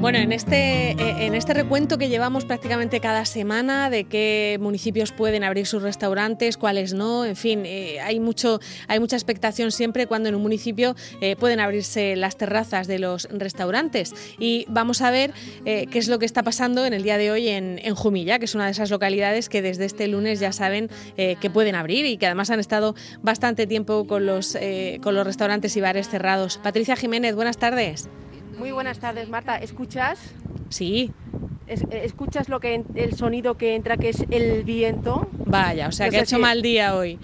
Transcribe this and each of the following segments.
Bueno, en este, eh, en este recuento que llevamos prácticamente cada semana de qué municipios pueden abrir sus restaurantes, cuáles no, en fin, eh, hay, mucho, hay mucha expectación siempre cuando en un municipio eh, pueden abrirse las terrazas de los restaurantes. Y vamos a ver qué es lo que está pasando en el día de hoy en, en, Jumilla, que es una de esas localidades que desde este lunes ya saben que pueden abrir y que además han estado bastante tiempo con los, con los restaurantes y bares cerrados. Patricia Jiménez, buenas tardes. Muy buenas tardes, Marta. ¿Escuchas? Sí. ¿Escuchas lo que el sonido que entra, que es el viento? Vaya, o sea que ha hecho mal día hoy.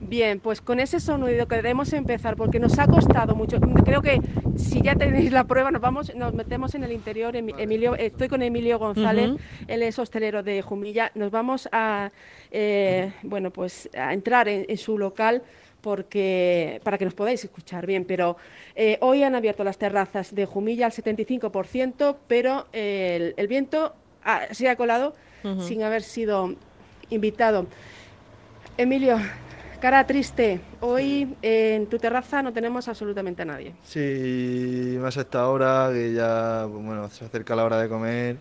Bien, pues con ese sonido queremos empezar porque nos ha costado mucho. Creo que si ya tenéis la prueba, nos vamos, nos metemos en el interior. Emilio, estoy con Emilio González, él es hostelero de Jumilla. Nos vamos a, eh, bueno, pues a entrar en su local porque, para que nos podáis escuchar bien. Pero eh, hoy han abierto las terrazas de Jumilla al 75%, pero el, viento se ha colado sin haber sido invitado. Emilio, cara triste, hoy en tu terraza no tenemos absolutamente a nadie. Sí, más a esta hora, que ya bueno, se acerca la hora de comer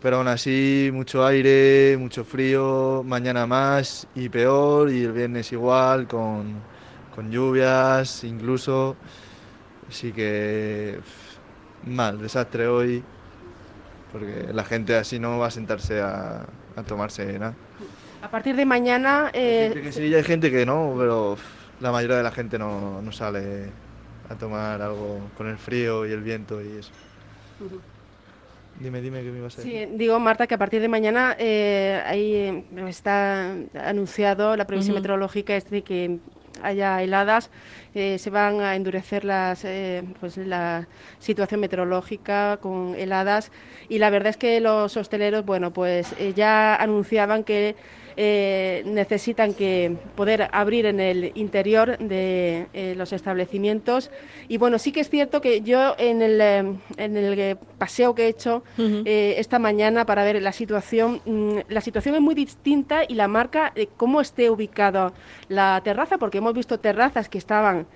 pero aún así mucho aire, mucho frío, mañana más y peor y el viernes igual, con, con lluvias incluso. Así que mal, desastre hoy, porque la gente así no va a sentarse a, a tomarse nada. A partir de mañana... Eh, que sí, hay gente que no, pero la mayoría de la gente no, no sale a tomar algo con el frío y el viento y eso. Dime, dime qué me ibas a decir. Sí, digo, Marta, que a partir de mañana eh, ahí eh, está anunciado la previsión meteorológica es de que haya heladas, eh, se van a endurecer las, pues la situación meteorológica con heladas y la verdad es que los hosteleros, bueno, pues ya anunciaban que eh, necesitan que poder abrir en el interior de eh, los establecimientos. Y bueno, sí que es cierto que yo en el, eh, en el paseo que he hecho esta mañana para ver la situación, mm, la situación es muy distinta y la marca cómo esté ubicada la terraza, porque hemos visto terrazas que estaban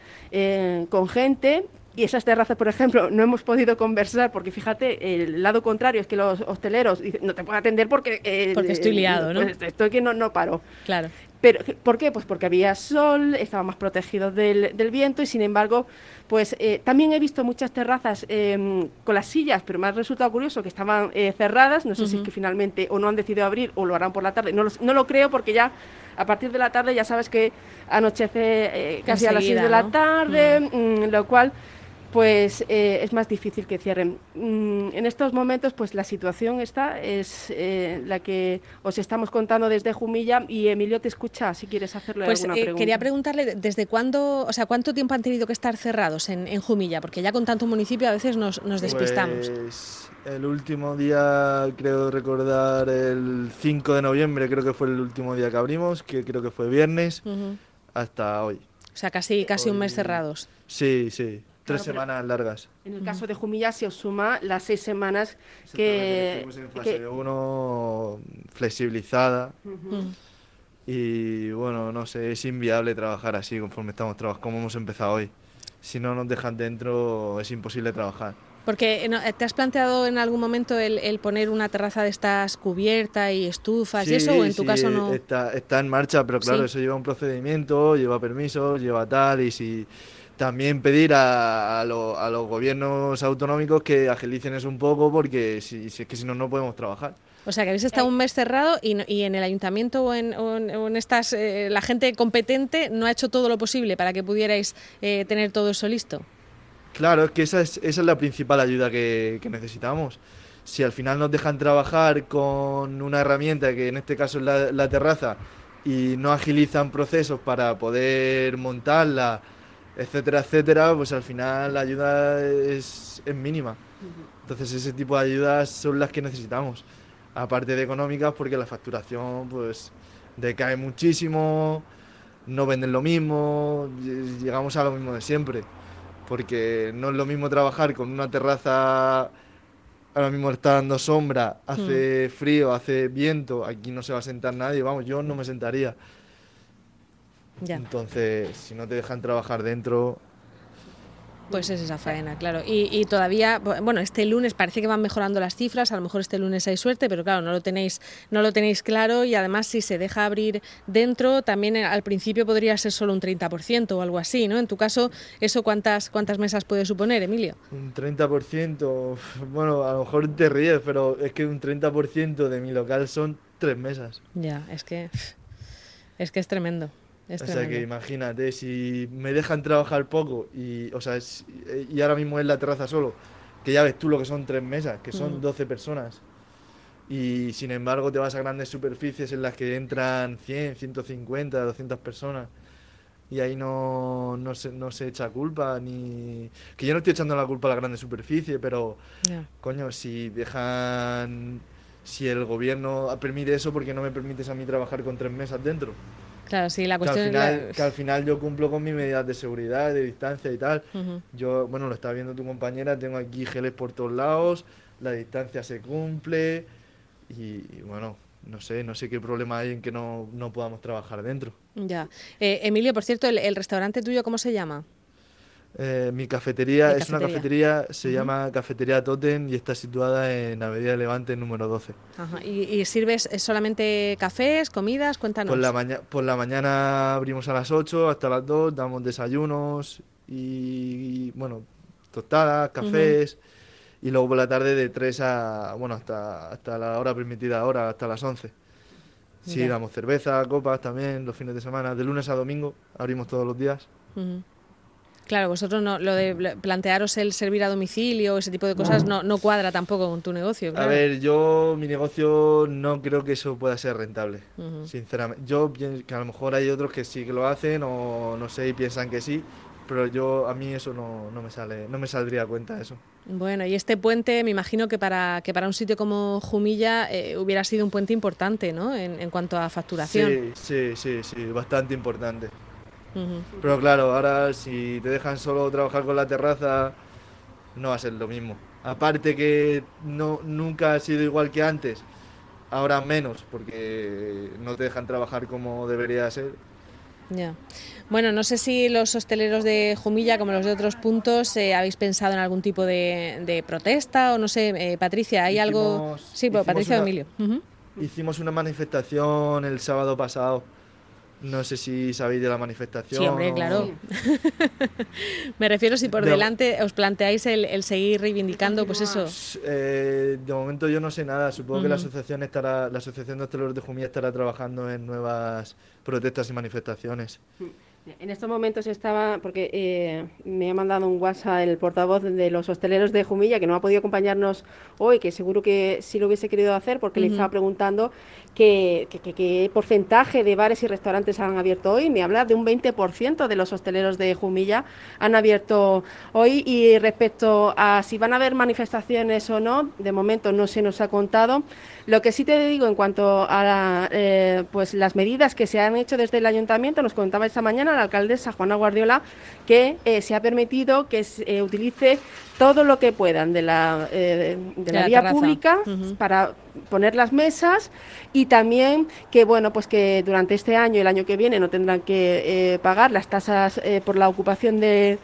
con gente y esas terrazas, por ejemplo, no hemos podido conversar porque fíjate, el lado contrario es que los hosteleros dicen, no te puedo atender porque... Eh, porque estoy liado, ¿no? Pues estoy que no, no paro. Claro. Pero, ¿Por qué? Pues porque había sol, estaban más protegidos del, viento y sin embargo, pues eh, también he visto muchas terrazas em, con las sillas, pero me ha resultado curioso que estaban eh, cerradas, no sé si es que finalmente o no han decidido abrir o lo harán por la tarde, no lo, no lo creo porque ya a partir de la tarde ya sabes que anochece casi a las 6 de la tarde, mm, lo cual pues eh, es más difícil que cierren. Mm, en estos momentos, pues la situación está, es eh, la que os estamos contando desde Jumilla y Emilio te escucha si quieres hacerle pues, alguna eh, pregunta. Quería preguntarle desde cuándo, o sea, cuánto tiempo han tenido que estar cerrados en, Jumilla, porque ya con tanto municipio a veces nos, despistamos. Pues, el último día, creo recordar, el 5 de noviembre, creo que fue el último día que abrimos, que creo que fue viernes, hasta hoy. O sea, casi, casi un mes cerrados. Sí, sí. Tres semanas largas. En el caso de Jumilla se os suma las seis semanas que... en fase 1 flexibilizada. Y bueno, no sé, es inviable trabajar así conforme estamos trabajando, como hemos empezado hoy. Si no nos dejan dentro es imposible trabajar. Porque eh, ¿te has planteado en algún momento el, poner una terraza de estas cubierta y estufas y eso? ¿O en tu caso no? Está, está en marcha, pero claro, eso lleva un procedimiento, lleva permisos, lleva tal, y si también pedir a, los gobiernos autonómicos que agilicen eso un poco porque si, es que si no, no podemos trabajar. O sea, que habéis estado un mes cerrado y, en el ayuntamiento o en, estas, eh, la gente competente no ha hecho todo lo posible para que pudierais eh, tener todo eso listo. Claro, es que esa es, esa es la principal ayuda que, necesitamos. Si al final nos dejan trabajar con una herramienta, que en este caso es la, la terraza, y no agilizan procesos para poder montarla, etcétera, etcétera, pues al final la ayuda es, mínima. Entonces ese tipo de ayudas son las que necesitamos, aparte de económicas, porque la facturación pues decae muchísimo, no venden lo mismo, llegamos a lo mismo de siempre, porque no es lo mismo trabajar con una terraza, ahora mismo está dando sombra, hace mm. frío, hace viento, aquí no se va a sentar nadie, vamos, yo no me sentaría. Entonces, si no te dejan trabajar dentro, Pues es esa faena, claro. Y, todavía, bueno, este lunes parece que van mejorando las cifras, a lo mejor este lunes hay suerte, pero claro, no lo tenéis, no lo tenéis claro y además si se deja abrir dentro, también al principio podría ser solo un 30% o algo así, ¿no? En tu caso, ¿eso cuántas, cuántas mesas puede suponer, Emilio? Un 30%, bueno, a lo mejor te ríes, pero es que un 30% de mi local son tres mesas. Ya, es que es que es tremendo o sea que imagínate, si me dejan trabajar poco y, o sea, y ahora mismo es la terraza solo, que ya ves tú lo que son tres mesas, que son 12 mm. personas. Y sin embargo te vas a grandes superficies en las que entran 100, 150, 200 personas. Y ahí no, no, se, no se echa culpa, ni... Que yo no estoy echando la culpa a la grande superficie, pero... Coño, si dejan... Si el gobierno permite eso, ¿por qué no me permites a mí trabajar con tres mesas dentro? Claro, sí, la cuestión que al, final, que al final yo cumplo con mis medidas de seguridad, de distancia y tal. Yo, bueno, lo está viendo tu compañera, tengo aquí geles por todos lados, la distancia se cumple y, bueno, no sé, no sé qué problema hay en que no, no podamos trabajar dentro. Ya. Eh, Emilio, por cierto, el, restaurante tuyo, ¿cómo se llama? Eh, mi cafetería es una cafetería, se llama Cafetería Totem y está situada en Avenida Levante número 12. ¿Y, sirves solamente cafés, comidas? Cuéntanos. Por la, por la mañana abrimos a las 8 hasta las 2, damos desayunos y, bueno, tostadas, cafés. Y luego por la tarde de 3 a, bueno, hasta, hasta la hora permitida ahora, hasta las 11. Sí, damos cerveza, copas también los fines de semana, de lunes a domingo, abrimos todos los días. Claro, vosotros no, lo de plantearos el servir a domicilio, ese tipo de cosas, no, no cuadra tampoco con tu negocio. A ver, yo, mi negocio no creo que eso pueda ser rentable, sinceramente. Yo pienso que a lo mejor hay otros que sí que lo hacen o no sé y piensan que sí, pero yo a mí eso no, no me sale, no me saldría a cuenta eso. Bueno, y este puente, me imagino que para que para un sitio como Jumilla eh, hubiera sido un puente importante, ¿no? En, en cuanto a facturación. Sí, sí, sí, sí, bastante importante. Pero claro, ahora si te dejan solo trabajar con la terraza, no va a ser lo mismo. Aparte que no, nunca ha sido igual que antes, ahora menos, porque no te dejan trabajar como debería ser. Ya. Bueno, no sé si los hosteleros de Jumilla, como los de otros puntos, eh, habéis pensado en algún tipo de, protesta o no sé, eh, Patricia, ¿hay algo? Sí, pues, Patricia o Emilio. Hicimos una manifestación el sábado pasado no sé si sabéis de la manifestación. Sí, hombre, claro. Me refiero si por delante os planteáis el, seguir reivindicando, pues eso. Eh, de momento yo no sé nada. Supongo que la asociación estará, la asociación de hosteleros de Jumilla estará trabajando en nuevas protestas y manifestaciones. En estos momentos estaba, porque eh, me ha mandado un WhatsApp el portavoz de los hosteleros de Jumilla, que no ha podido acompañarnos hoy, que seguro que sí lo hubiese querido hacer, porque le estaba preguntando qué, qué, porcentaje de bares y restaurantes han abierto hoy. Me habla de un 20% de los hosteleros de Jumilla han abierto hoy. Y respecto a si van a haber manifestaciones o no, de momento no se nos ha contado. Lo que sí te digo en cuanto a eh, pues las medidas que se han hecho desde el ayuntamiento, nos contaba esta mañana la alcaldesa Juana Guardiola que eh, se ha permitido que se eh, utilice todo lo que puedan de la, de, la, vía pública para poner las mesas y también que bueno pues que durante este año y el año que viene no tendrán que pagar las tasas por la ocupación de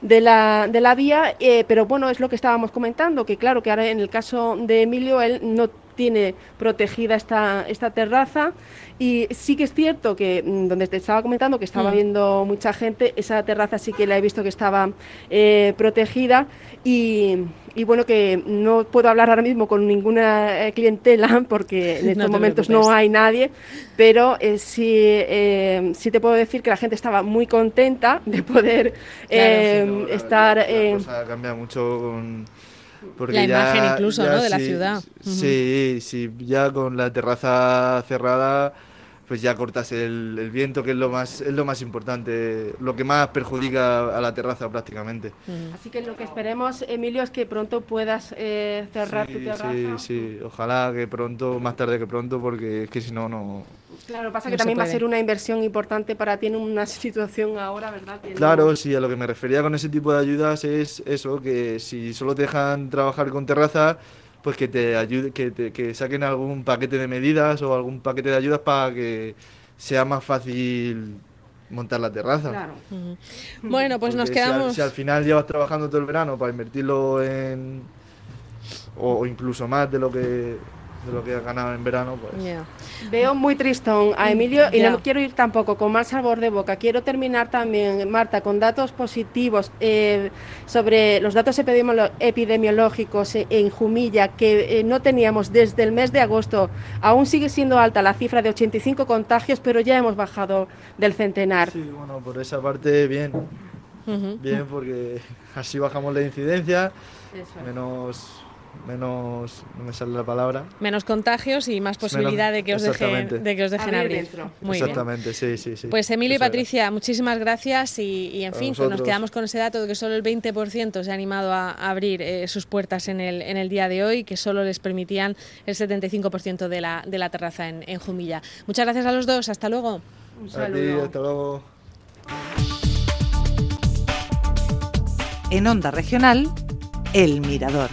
de la, de la vía, pero bueno, es lo que estábamos comentando, que claro, que ahora en el caso de Emilio, él no tiene protegida esta, esta terraza. Y sí que es cierto que mm, donde te estaba comentando que estaba mm. viendo mucha gente, esa terraza sí que la he visto que estaba eh, protegida. Y, y, bueno que no puedo hablar ahora mismo con ninguna eh, clientela porque en estos momentos no hay nadie, pero eh, sí, eh, sí te puedo decir que la gente estaba muy contenta de poder estar... La, cosa cambia mucho con la imagen incluso, ¿no? De la ciudad. Sí, sí, ya con la terraza cerrada pues ya cortas el, viento, que es lo más es lo más importante, lo que más perjudica a la terraza prácticamente. Así que lo que esperemos, Emilio, es que pronto puedas eh, cerrar tu terraza. Sí, sí, ojalá que pronto, más tarde que pronto, porque es que si no, no... Claro, pasa que también va a ser una inversión importante para ti en una situación ahora, ¿verdad? claro, sí, a lo que me refería con ese tipo de ayudas es eso, que si solo te dejan trabajar con terraza pues que te ayude, que, que saquen algún paquete de medidas o algún paquete de ayudas para que sea más fácil montar la terraza. Claro. Bueno, pues nos Porque si al- quedamos. Si al, final llevas trabajando todo el verano para invertirlo en. o, o incluso más de lo que de lo que has ganado en verano, pues. Veo muy tristón a Emilio y no quiero ir tampoco con mal sabor de boca. Quiero terminar también, Marta, con datos positivos eh, sobre los datos epidemiológicos en Jumilla que eh, no teníamos desde el mes de agosto. Aún sigue siendo alta la cifra de 85 contagios, pero ya hemos bajado del centenar. Sí, bueno, por esa parte, bien. Bien, porque así bajamos la incidencia, menos. Menos. no me sale la palabra. Menos contagios y más posibilidad de que os dejen, de que os dejen Abrir abrir. Muy bien. Exactamente, sí, sí, sí. Pues Emilio y. Patricia, muchísimas gracias y, y, en A fin, pues nos vosotros. quedamos con ese dato de que solo el 20% se ha animado a abrir eh, sus puertas en el, en el día de hoy, que solo les permitían el 75% de la, de la terraza en, en Jumilla. Muchas gracias a los dos, hasta luego. Un A ti, saludo. hasta luego. En Onda Regional, El Mirador.